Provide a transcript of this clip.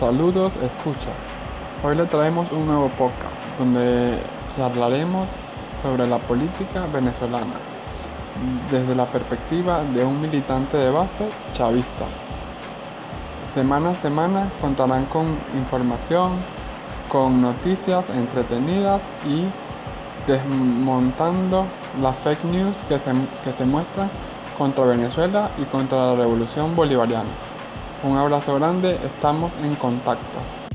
Saludos, escucha. Hoy le traemos un nuevo podcast donde charlaremos sobre la política venezolana desde la perspectiva de un militante de base chavista. Semana a semana contarán con información, con noticias entretenidas y desmontando las fake news que se, que se muestran contra Venezuela y contra la revolución bolivariana. Un abrazo grande, estamos en contacto.